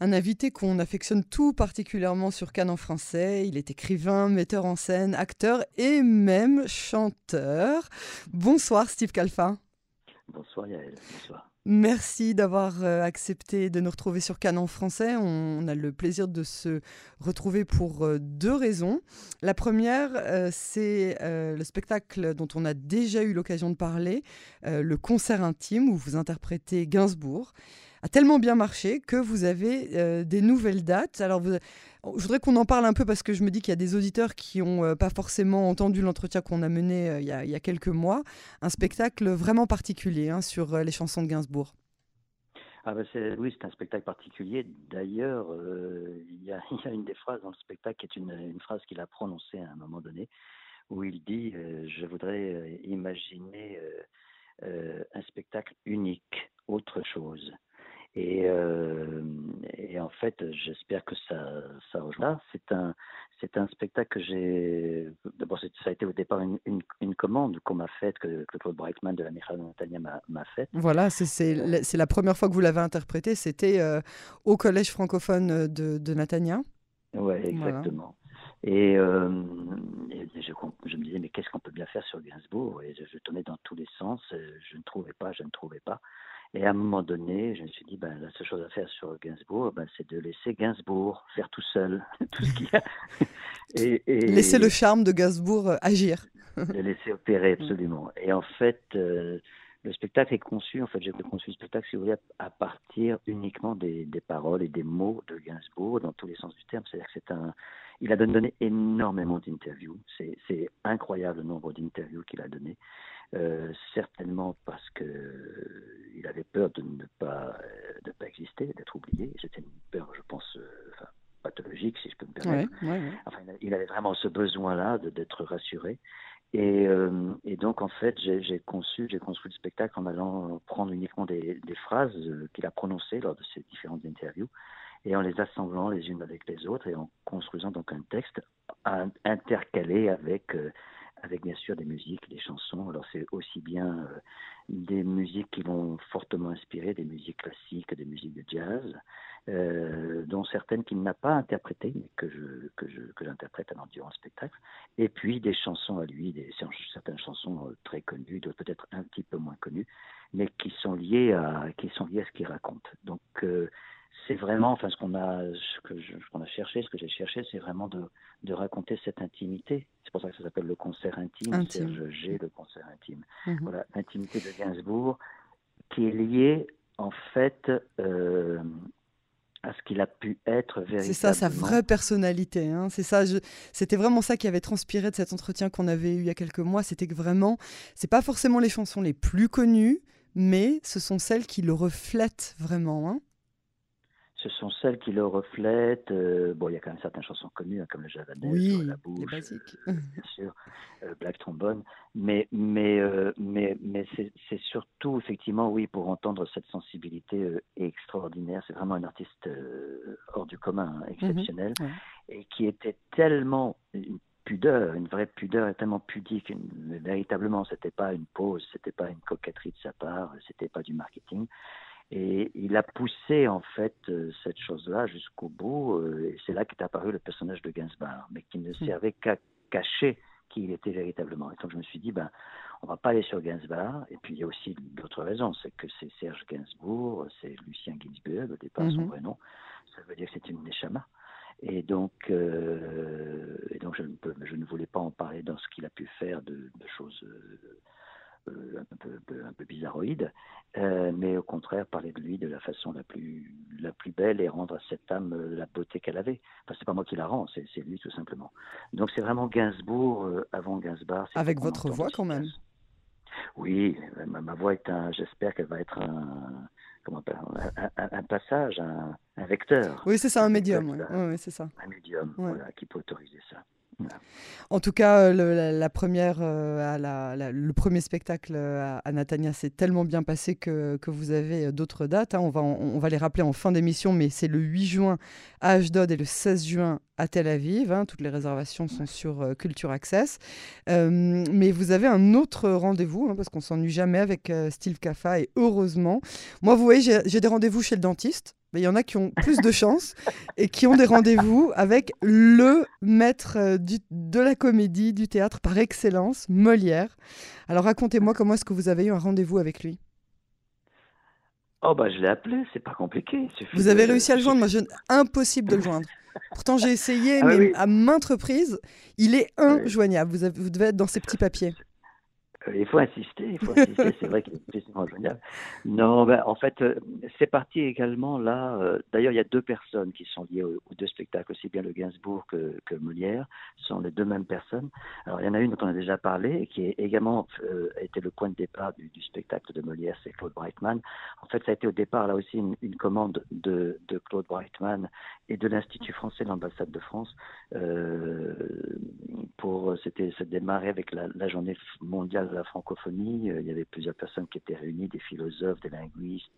un invité qu'on affectionne tout particulièrement sur Cannes en français. Il est écrivain, metteur en scène, acteur et même chanteur. Bonsoir Steve Calfa. Bonsoir Yael, bonsoir. Merci d'avoir euh, accepté de nous retrouver sur Cannes en français. On a le plaisir de se retrouver pour euh, deux raisons. La première, euh, c'est le spectacle dont on a déjà eu l'occasion de parler, le concert intime où vous interprétez Gainsbourg a tellement bien marché que vous avez des nouvelles dates. Alors, vous, je voudrais qu'on en parle un peu parce que je me dis qu'il y a des auditeurs qui n'ont pas forcément entendu l'entretien qu'on a mené il, y a, quelques mois. Un spectacle vraiment particulier hein, sur les chansons de Gainsbourg. Ah ben oui, c'est un spectacle particulier. D'ailleurs, il y, a une des phrases dans le spectacle qui est une, phrase qu'il a prononcée à un moment donné, où il dit Je voudrais imaginer un spectacle unique, autre chose. Et, euh, et, en fait, j'espère que ça, ça rejoint. C'est un, c'est un spectacle que j'ai. D'abord, ça a été au départ une, une, commande qu'on m'a faite, que, Claude Breitman de la Michal Natania m'a faite. Voilà, c'est la première fois que vous l'avez interprété. C'était euh, au collège francophone de, de Natania. Oui, exactement. Et, euh, je, je, me disais, mais qu'est-ce qu'on peut bien faire sur Gainsbourg? Et je, je tournais dans tous les sens. Je ne trouvais pas, je ne trouvais pas. Et à un moment donné, je me suis dit, ben, la seule chose à faire sur Gainsbourg, ben, c'est de laisser Gainsbourg faire tout seul tout ce qu'il y a. et, laisser le charme de Gainsbourg euh, agir. de laisser opérer, mm. absolument. Et en fait, euh, le spectacle est conçu, en fait, j'ai conçu le spectacle, si vous voulez, à partir uniquement des, des, paroles et des mots de Gainsbourg, dans tous les sens du terme. C'est-à-dire que c'est un. Il a donné énormément d'interviews. C'est incroyable le nombre d'interviews qu'il a donné. Euh, certainement parce que euh, il avait peur de ne pas, euh, de pas exister, d'être oublié. C'était une peur, je pense, enfin, pathologique, si je peux me permettre. Enfin, il avait vraiment ce besoin-là d'être rassuré. Et, et, donc, en fait, j'ai conçu, j'ai construit le spectacle en allant prendre uniquement des, phrases qu'il a prononcées lors de ces différentes interviews et en les assemblant les unes avec les autres et en construisant donc un texte intercalé avec avec bien sûr des musiques, des chansons. Alors c'est aussi bien euh, des musiques qui vont fortement inspirer des musiques classiques, des musiques de jazz, euh, dont certaines qu'il n'a pas interprétées, mais que je que je que j'interprète durant le spectacle. Et puis des chansons à lui, des certaines chansons euh, très connues, d'autres peut-être un petit peu moins connues, mais qui sont liées à qui sont liées à ce qu'il raconte. Donc c'est vraiment, enfin, ce qu'on a, ce que qu'on a cherché, ce que j'ai cherché, c'est vraiment de, de, raconter cette intimité. C'est pour ça que ça s'appelle le concert intime, intime. Serge G, le concert intime. Mhm. Voilà, l'intimité de Gainsbourg, qui est liée, en fait, euh, à ce qu'il a pu être véritablement. C'est ça, sa vraie personnalité. Hein. C'est ça. C'était vraiment ça qui avait transpiré de cet entretien qu'on avait eu il y a quelques mois. C'était que vraiment, c'est pas forcément les chansons les plus connues, mais ce sont celles qui le reflètent vraiment. Hein ce sont celles qui le reflètent. Euh, bon, il y a quand même certaines chansons connues, hein, comme le oui, La Bouche, euh, bien sûr, euh, Black Trombone. Mais, mais, mais, mais c'est surtout, effectivement, oui, pour entendre cette sensibilité extraordinaire. C'est vraiment un artiste hors du commun, hein, exceptionnel, mhm, et qui était tellement une pudeur, une vraie pudeur, et tellement pudique. Une, véritablement, c'était pas une pause, c'était pas une coquetterie de sa part, c'était pas du marketing. Et il a poussé en fait euh, cette chose-là jusqu'au bout. Euh, et c'est là qu'est apparu le personnage de Gainsbourg, mais qui ne hmm. servait qu'à cacher qui il était véritablement. Et donc je me suis dit, ben, on va pas aller sur Gainsbourg. Et puis il y a aussi d'autres raisons, c'est que c'est Serge Gainsbourg, c'est Lucien Ginsburg, au départ son mhm. vrai nom. Ça veut dire que c'est une Neshama. Et donc, euh, et donc je, ne peux, je ne voulais pas en parler dans ce qu'il a pu faire de, de choses un peu, un peu bizarroïde, euh, mais au contraire parler de lui de la façon la plus, la plus belle et rendre à cette âme euh, la beauté qu'elle avait. Enfin, c'est pas moi qui la rend, c'est lui tout simplement. Donc c'est vraiment Gainsbourg avant Gainsbourg. Avec votre voix quand même. Oui, ma, voix est un. J'espère qu'elle va être un. Comment un, un, passage, un, vecteur. Oui, c'est ça, un, médium. Oui. c'est ça. Un médium, voilà, qui peut autoriser ça. En tout cas, euh, à le premier spectacle euh, à, Natania s'est tellement bien passé que, vous avez euh, d'autres dates. Hein. On, va, on, va les rappeler en fin d'émission, mais c'est le 8 juin à Ashdod et le 16 juin à Tel Aviv. Hein. Toutes les réservations sont sur Culture Access. mais vous avez un autre rendez-vous, hein, parce qu'on s'ennuie jamais avec Steve Kaffa, et heureusement. Moi, vous voyez, j'ai des rendez-vous chez le dentiste. Mais il y en a qui ont plus de chance et qui ont des rendez-vous avec le maître euh, de la comédie, du théâtre par excellence, Molière. Alors racontez-moi comment est-ce que vous avez eu un rendez-vous avec lui? Oh bah je l'ai appelé, c'est pas compliqué. Vous avez réussi à le joindre, moi je... impossible de le joindre. Pourtant j'ai essayé, ah mais à maintes reprises, il est injoignable. Vous, vous devez être dans ces petits papiers. Euh, il faut insister, il faut insister, c'est vrai qu'il est difficilement joignable. Non, ben, en fait, euh, c'est parti également là. Euh, d'ailleurs, il y a deux personnes qui sont liées aux, deux spectacles, aussi bien le Gainsbourg que, que, Molière, sont les deux mêmes personnes. Alors, il y en a une dont on a déjà parlé, qui est également été le point de départ du, du spectacle de Molière, c'est Claude Brightman. En fait, ça a été au départ là aussi une, une commande de, de, Claude Brightman et de l'Institut français de l'ambassade de France. pour, c'était, ça démarrer avec la, la journée mondiale la francophonie. Euh, il y avait plusieurs personnes qui étaient réunies, des philosophes, des linguistes,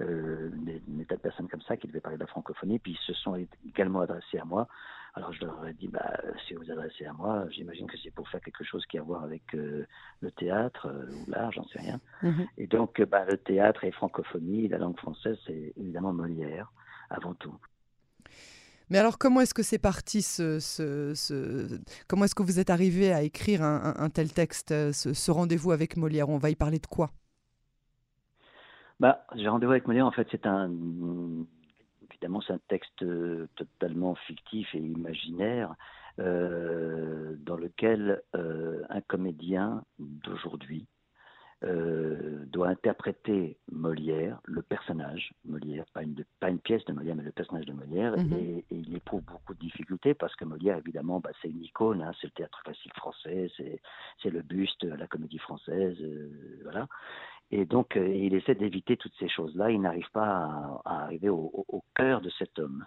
euh, des, tas de personnes comme ça qui devaient parler de la francophonie. Puis ils se sont également adressés à moi. Alors je leur ai dit, bah, si vous vous adressez à moi, j'imagine que c'est pour faire quelque chose qui a à voir avec euh, le théâtre ou l'art, j'en sais rien. Mhm. Et donc, bah, le théâtre et francophonie, la langue française, c'est évidemment Molière avant tout. Mais alors, comment est-ce que c'est parti ce, Comment est-ce que vous êtes arrivé à écrire un, tel texte, euh, ce, rendez-vous avec Molière? On va y parler de quoi? Bah, J'ai rendez-vous avec Molière, en fait, c'est un. Évidemment, c'est un texte euh, totalement fictif et imaginaire euh, dans lequel un comédien d'aujourd'hui euh, doit interpréter Molière, le personnage Molière, pas une, pas une pièce de Molière, mais le personnage de Molière, mhm. et, il éprouve beaucoup de difficultés parce que Molière, évidemment, bah, c'est une icône, hein, c'est le théâtre classique français, c'est le buste à la comédie française, euh, voilà. Et donc, euh, il essaie d'éviter toutes ces choses-là. Il n'arrive pas à, arriver au, au, cœur de cet homme.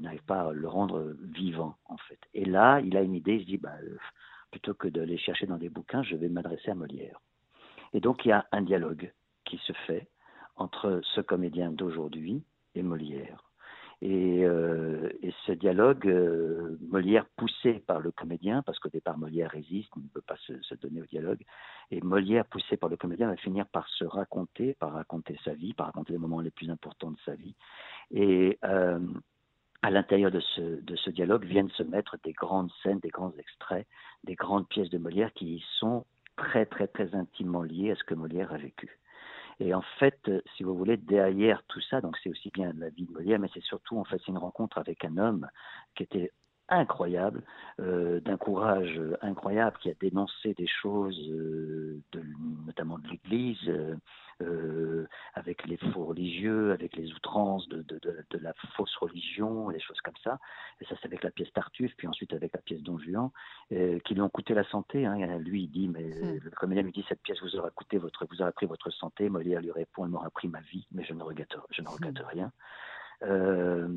N'arrive pas à le rendre vivant, en fait. Et là, il a une idée, il se dit, bah, plutôt que de les chercher dans des bouquins, je vais m'adresser à Molière. Et donc il y a un dialogue qui se fait entre ce comédien d'aujourd'hui et Molière. Et, euh, ce dialogue, euh, Molière poussé par le comédien, parce qu'au départ Molière résiste, il ne peut pas se, donner au dialogue, et Molière poussé par le comédien va finir par se raconter, par raconter sa vie, par raconter les moments les plus importants de sa vie. Et euh, à l'intérieur de ce, de ce dialogue viennent se mettre des grandes scènes, des grands extraits, des grandes pièces de Molière qui sont très très très intimement lié à ce que Molière a vécu. Et en fait, euh, si vous voulez, derrière tout ça, donc c'est aussi bien la vie de Molière, mais c'est surtout en fait une rencontre avec un homme qui était incroyable, euh, d'un courage incroyable, qui a dénoncé des choses, euh, de, notamment de l'Église, euh, avec les faux religieux, avec les outrances de, de, de, la fausse religion, des choses comme ça. Et ça, c'est avec la pièce Tartuffe, puis ensuite avec la pièce Don Juan, qui lui ont coûté la santé. Hein. Lui, il dit, mais hmm. le comédien lui dit, cette pièce vous aura coûté votre, vous aura pris votre santé. Molière lui répond, elle m'aura pris ma vie, mais je ne regrette, je ne regrette hmm. rien. Euh,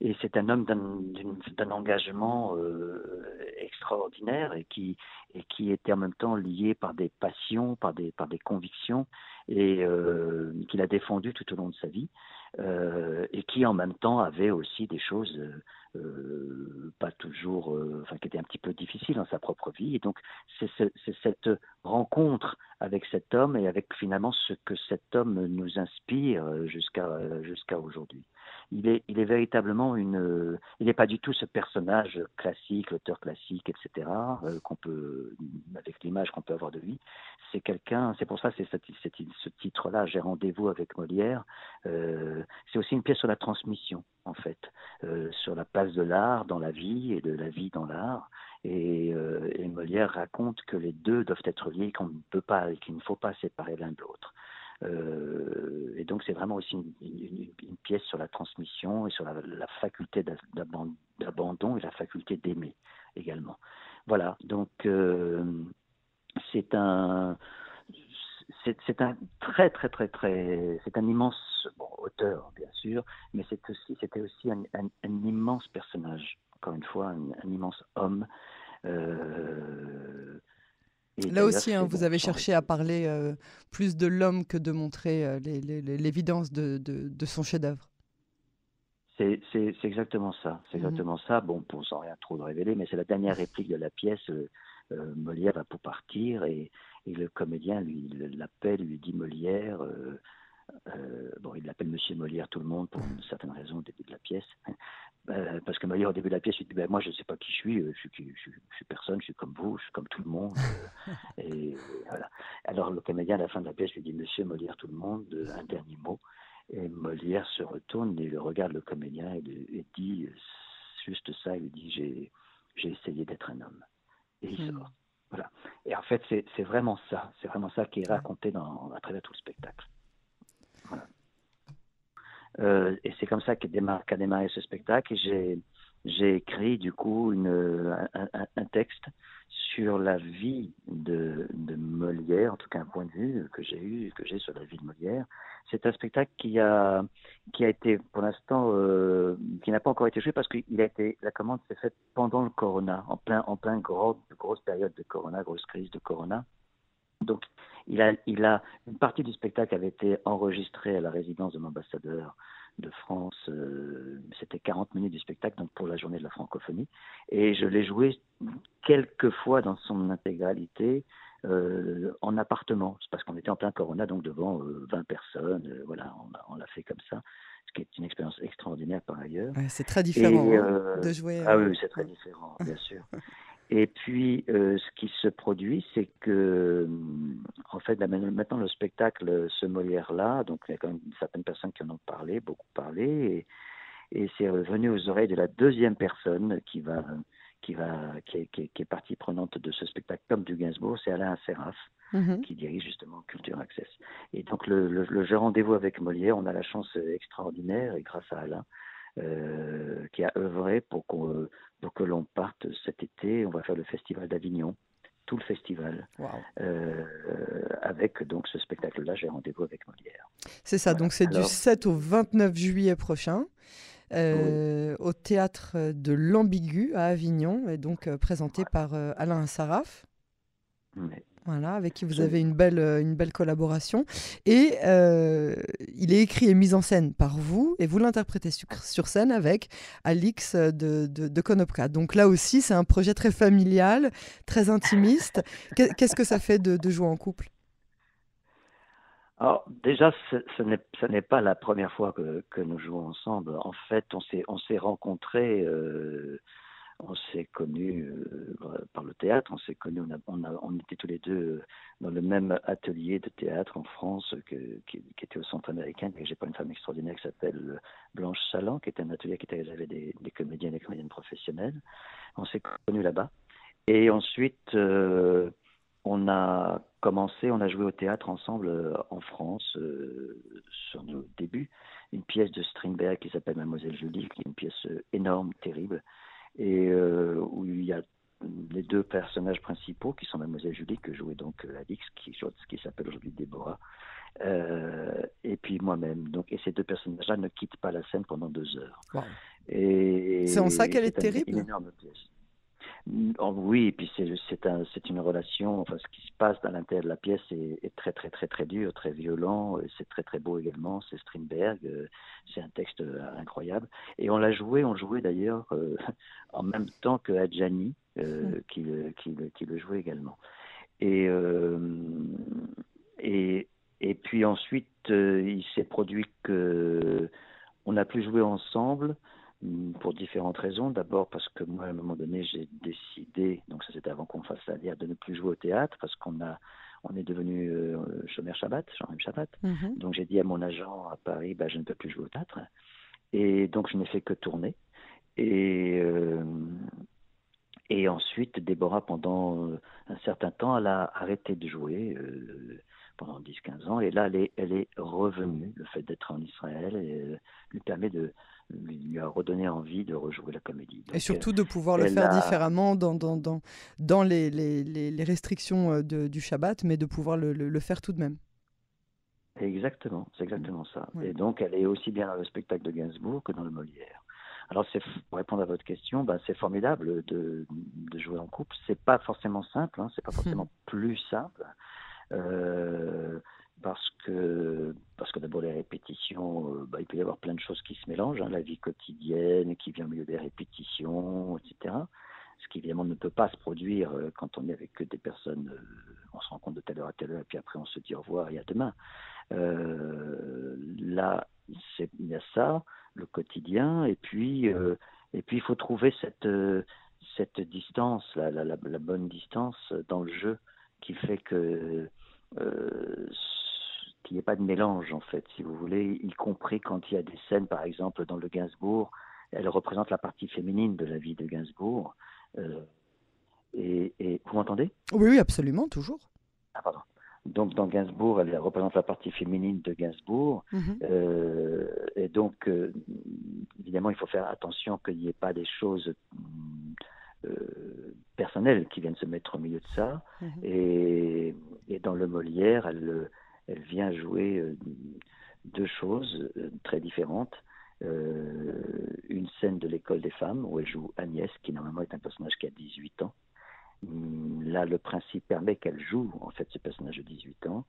et c'est un homme d'un engagement euh, extraordinaire et qui, et qui était en même temps lié par des passions, par des, par des convictions, et euh, qu'il a défendu tout au long de sa vie, euh, et qui en même temps avait aussi des choses pas toujours, enfin qui étaient un petit peu difficiles dans sa propre vie. Et donc c'est cette rencontre avec cet homme et avec finalement ce que cet homme nous inspire jusqu'à jusqu'à aujourd'hui il est, véritablement une. Il n'est pas du tout ce personnage classique, l'auteur classique, etc. Euh, qu'on peut, avec l'image qu'on peut avoir de lui. C'est quelqu'un. C'est pour ça, c'est ce titre-là. J'ai rendez-vous avec Molière. Euh, c'est aussi une pièce sur la transmission, en fait, euh, sur la place de l'art dans la vie et de la vie dans l'art. Et, et, Molière raconte que les deux doivent être liés, qu'on ne peut pas, qu'il ne faut pas séparer l'un de l'autre. Euh, et donc c'est vraiment aussi une, pièce sur la transmission et sur la, faculté d'abandon et la faculté d'aimer également. Voilà, donc euh, c'est un un très très très très c'est un immense auteur bien sûr, mais c'était aussi un, immense personnage encore une fois un, immense homme. Euh, Là aussi, hein, vous avez cherché à parler euh, plus de l'homme que de montrer euh, l'évidence de, de, son chef-d'œuvre. C'est exactement ça. C'est mmh exactement ça. Bon, pour sans rien trop de révéler, mais c'est la dernière réplique de la pièce. Molière va pour partir et, et, le comédien lui l'appelle, lui dit Molière, bon, il l'appelle Monsieur Molière tout le monde pour une certaine raison au début de la pièce. Euh, parce que Molière, au début de la pièce, il dit ben, Moi, je ne sais pas qui je suis, je suis, je, suis, je suis, personne, je suis comme vous, je suis comme tout le monde. et voilà. Alors, le comédien, à la fin de la pièce, lui dit Monsieur Molière, tout le monde, un dernier mot. Et Molière se retourne et regarde le comédien et, dit juste ça il lui dit J'ai essayé d'être un homme. Et il hmm. sort. Voilà. Et en fait, c'est vraiment ça. C'est vraiment ça qui est raconté dans, à travers tout le spectacle. Euh, et c'est comme ça qu'a démarré, ce spectacle. J'ai, j'ai écrit du coup un, texte sur la vie de, Molière, en tout cas un point de vue que j'ai eu, que j'ai sur la vie de Molière. C'est un spectacle qui a, qui a été pour l'instant, euh, qui n'a pas encore été joué parce qu'il a été, la commande s'est faite pendant le Corona, en plein, en plein gros, grosse période de Corona, grosse crise de Corona. Donc, il a, il a, une partie du spectacle avait été enregistrée à la résidence de l'ambassadeur de France. Euh, c'était 40 minutes du spectacle, donc pour la journée de la francophonie. Et je l'ai joué quelques fois dans son intégralité euh, en appartement, parce qu'on était en plein Corona, donc devant 20 euh, personnes. voilà, on, l'a fait comme ça, ce qui est une expérience extraordinaire par ailleurs. c'est très différent hein, de jouer. Ah oui, c'est très différent, bien sûr. Et puis, euh, ce qui se produit, c'est que, en fait, maintenant, le spectacle, ce Molière-là, donc il y a quand même certaines personnes qui en ont parlé, beaucoup parlé, et, c'est revenu aux oreilles de la deuxième personne qui va, qui va, qui est, qui partie prenante de ce spectacle, comme du Gainsbourg, c'est Alain Seraf, mm-hmm. qui dirige justement Culture Access. Et donc, le, le, le jeu rendez-vous avec Molière, on a la chance extraordinaire, et grâce à Alain, euh, qui a œuvré pour, que l'on parte cet été. On va faire le festival d'Avignon, tout le festival, euh, avec donc ce spectacle-là. J'ai rendez-vous avec Molière. C'est ça, donc c'est du 7 au 29 juillet prochain. Euh, au théâtre de l'Ambigu à Avignon, et donc présenté par Alain Saraf. Voilà, avec qui vous avez une belle, euh, une belle collaboration. Et euh, il est écrit et mis en scène par vous, et vous l'interprétez sur, scène avec Alix de, de, Konopka. Donc là aussi, c'est un projet très familial, très intimiste. Qu'est-ce que ça fait de, de jouer en couple? Alors déjà, ce, ce n'est pas la première fois que, que, nous jouons ensemble. En fait, on s'est rencontrés euh, on s'est connus euh, par le théâtre, on s'est connus, on, était tous les deux euh, dans le même atelier de théâtre en France qui, était au centre américain, j'ai pas une femme extraordinaire qui s'appelle Blanche Salan, qui était un atelier qui était des, des comédiens et des comédiennes professionnelles. On s'est connus là-bas. Et ensuite, euh, on a commencé, on a joué au théâtre ensemble en France sur nos débuts. Une pièce de Strindberg qui s'appelle Mademoiselle Julie, qui est une pièce énorme, terrible, et euh, où il y a les deux personnages principaux qui sont Mademoiselle Julie que jouait donc euh, Alix qui, qui s'appelle aujourd'hui Déborah euh, et puis moi-même. Donc et ces deux personnages-là ne quittent pas la scène pendant deux heures. Et c'est en ça qu'elle est, terrible une énorme pièce oui, et puis c'est un, une relation, enfin ce qui se passe dans l'intérieur de la pièce est, très très très très dur, très violent, c'est très très beau également, c'est Strindberg, euh, c'est un texte euh, incroyable. Et on l'a joué, on jouait d'ailleurs euh, en même temps que Adjani, qui, qui, qui, le jouait également. Et, et, et puis ensuite, il s'est produit que on a pu jouer ensemble pour différentes raisons. D'abord parce que moi, à un moment donné, j'ai décidé, donc ça c'était avant qu'on fasse la dire, de ne plus jouer au théâtre parce qu'on a, on est devenu euh, chômeur Shabbat, Jean-Même Shabbat. Mhm. Donc j'ai dit à mon agent à Paris, bah, je ne peux plus jouer au théâtre. Et donc je n'ai fait que tourner. Et, euh, et ensuite, Déborah, pendant un certain temps, elle a arrêté de jouer. Euh, pendant 10-15 ans, et là elle est, elle est revenue. Le fait d'être en Israël et, lui permet de, lui a redonné envie de rejouer la comédie. et surtout de pouvoir le faire différemment dans, dans, dans, dans les, les, les, restrictions euh, de, du Shabbat, mais de pouvoir le, le, faire tout de même. Exactement, c'est exactement ça. Et donc, elle est aussi bien dans le spectacle de Gainsbourg que dans le Molière. Alors, pour répondre à votre question, bah, c'est formidable de, de, jouer en couple. C'est pas forcément simple, hein, c'est pas forcément plus simple. Euh, parce que, parce que d'abord les répétitions, euh, bah, il peut y avoir plein de choses qui se mélangent, hein, la vie quotidienne qui vient au milieu des répétitions, etc. Ce qui évidemment ne peut pas se produire euh, quand on est avec des personnes euh, on se rencontre de telle heure à telle heure, et puis après on se dit au revoir et à demain. Là, il y a ça, le quotidien, et puis, et puis il faut trouver cette, cette distance, la, bonne distance dans le jeu qui fait que qu'il n'y ait pas de mélange en fait, si vous voulez, y compris quand il y a des scènes, par exemple dans le Gainsbourg, elle représente la partie féminine de la vie de Gainsbourg. Euh, et, vous m'entendez? Oui, oui, absolument, toujours. Ah, pardon. Donc dans Gainsbourg, elle représente la partie féminine de Gainsbourg. Mhm. Euh, et donc, euh, évidemment, il faut faire attention qu'il n'y ait pas des choses personnelles qui viennent se mettre au milieu de ça. Mhm. Et, et, dans le Molière, elle, elle vient jouer deux choses très différentes. Euh, une scène de l'école des femmes où elle joue Agnès, qui normalement est un personnage qui a 18 ans. Hum, là, le principe permet qu'elle joue en fait ce personnage de 18 ans.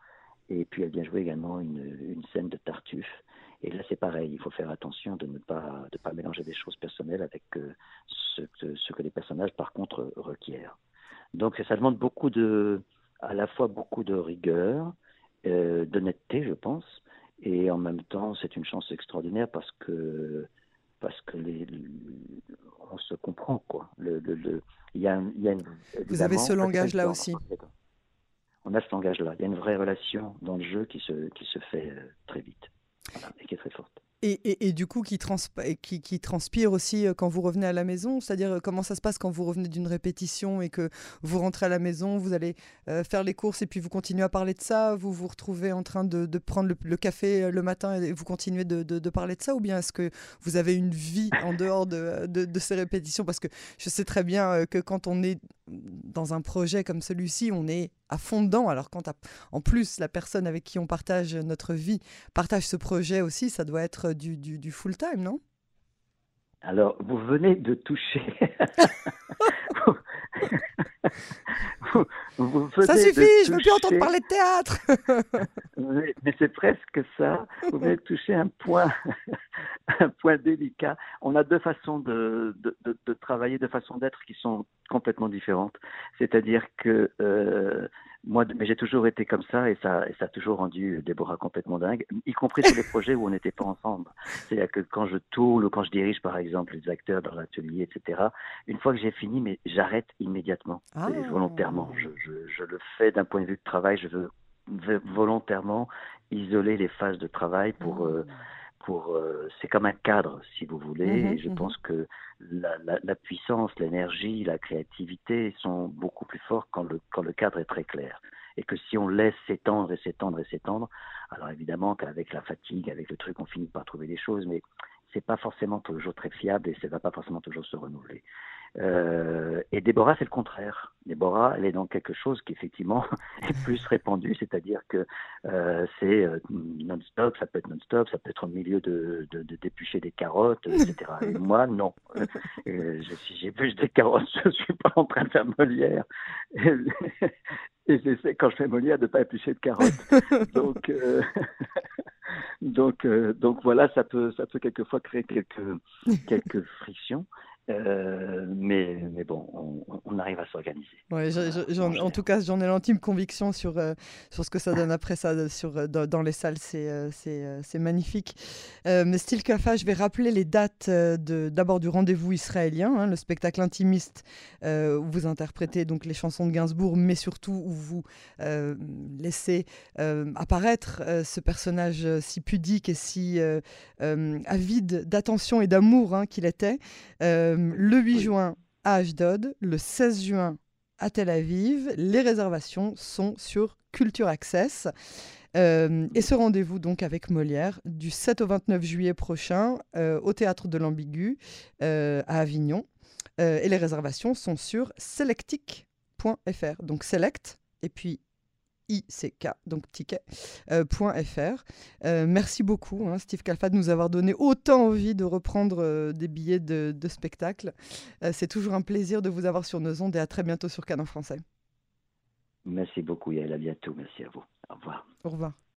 Et puis elle vient jouer également une, scène de Tartuffe. Et là, c'est pareil, il faut faire attention de ne pas, de pas mélanger des choses personnelles avec euh, ce, que, ce, que les personnages, par contre, requièrent. Donc ça demande beaucoup de, à la fois beaucoup de rigueur, euh, d'honnêteté, je pense, et en même temps, c'est une chance extraordinaire parce que parce que les, on se comprend quoi. Le, le, il y a, il y a une, Vous avez ce langage-là aussi. On a ce langage-là. Il y a une vraie relation dans le jeu qui se qui se fait euh, très vite et qui est très forte. Et, du coup, qui, transpire aussi euh, quand vous revenez à la maison? C'est-à-dire, euh, comment ça se passe quand vous revenez d'une répétition et que vous rentrez à la maison, vous allez euh, faire les courses et puis vous continuez à parler de ça? Vous vous retrouvez en train de, prendre le, café le matin et vous continuez de, parler de ça? Ou bien est-ce que vous avez une vie en dehors de, ces répétitions? Parce que je sais très bien que quand on est dans un projet comme celui-ci, on est à fond dedans. Alors quand en plus la personne avec qui on partage notre vie partage ce projet aussi, ça doit être du, du, full time, non? Alors vous venez de toucher. ça suffit, je ne veux plus entendre parler de théâtre. mais, c'est presque ça. Vous venez de toucher un point, un point délicat. On a deux façons de, de, de, travailler, deux façons d'être qui sont complètement différentes. C'est-à-dire que euh, moi, mais j'ai toujours été comme ça et ça, et ça a toujours rendu Déborah complètement dingue, y compris sur les projets où on n'était pas ensemble. C'est-à-dire que quand je tourne ou quand je dirige, par exemple, les acteurs dans l'atelier, etc., une fois que j'ai fini, mais j'arrête immédiatement, ah. volontairement. Je, je, je, le fais d'un point de vue de travail, je veux volontairement isoler les phases de travail pour... Euh, pour euh, c'est comme un cadre si vous voulez mhm, et je mhm. pense que la, la, la puissance l'énergie la créativité sont beaucoup plus forts quand le quand le cadre est très clair et que si on laisse s'étendre et s'étendre et s'étendre alors évidemment qu'avec la fatigue avec le truc on finit par trouver des choses mais c'est pas forcément toujours très fiable et ça va pas forcément toujours se renouveler euh, et Déborah, c'est le contraire. Déborah, elle est dans quelque chose qui effectivement est plus répandu, c'est-à-dire que euh, c'est euh, non-stop, ça peut être non-stop, ça peut être au milieu de, de, de d'éplucher des carottes, etc. Et moi, non. Euh, si j'épluche des carottes, je suis pas en train de faire Molière. Et, et j'essaie, quand je fais Molière, de pas éplucher de carottes. Donc, donc, donc voilà, ça peut, ça peut quelquefois créer quelques, quelques frictions. Euh, mais, mais bon, on, arrive à s'organiser. Ouais, en, tout cas, j'en ai l'intime conviction sur, euh, sur ce que ça donne après ça sur, euh, dans, les salles. C'est magnifique. mais style Kafa, je vais rappeler les dates d'abord du rendez-vous israélien, hein, le spectacle intimiste où vous interprétez donc les chansons de Gainsbourg, mais surtout où vous laissez apparaître ce personnage si pudique et si avide d'attention et d'amour hein, qu'il était. Euh, le 8 juin à Ashdod, le 16 juin à Tel Aviv. Les réservations sont sur Culture Access. Euh, et ce rendez-vous donc avec Molière du 7 au 29 juillet prochain euh, au théâtre de l'Ambigu à Avignon. et les réservations sont sur selectic.fr. Donc select et puis ICK, donc ticket.fr. Euh, euh, merci beaucoup, hein, Steve Kalfa, de nous avoir donné autant envie de reprendre euh, des billets de, spectacle. C'est toujours un plaisir de vous avoir sur nos ondes et à très bientôt sur Canon Français. Merci beaucoup, Yael. À bientôt. Merci à vous. Au revoir. Au revoir.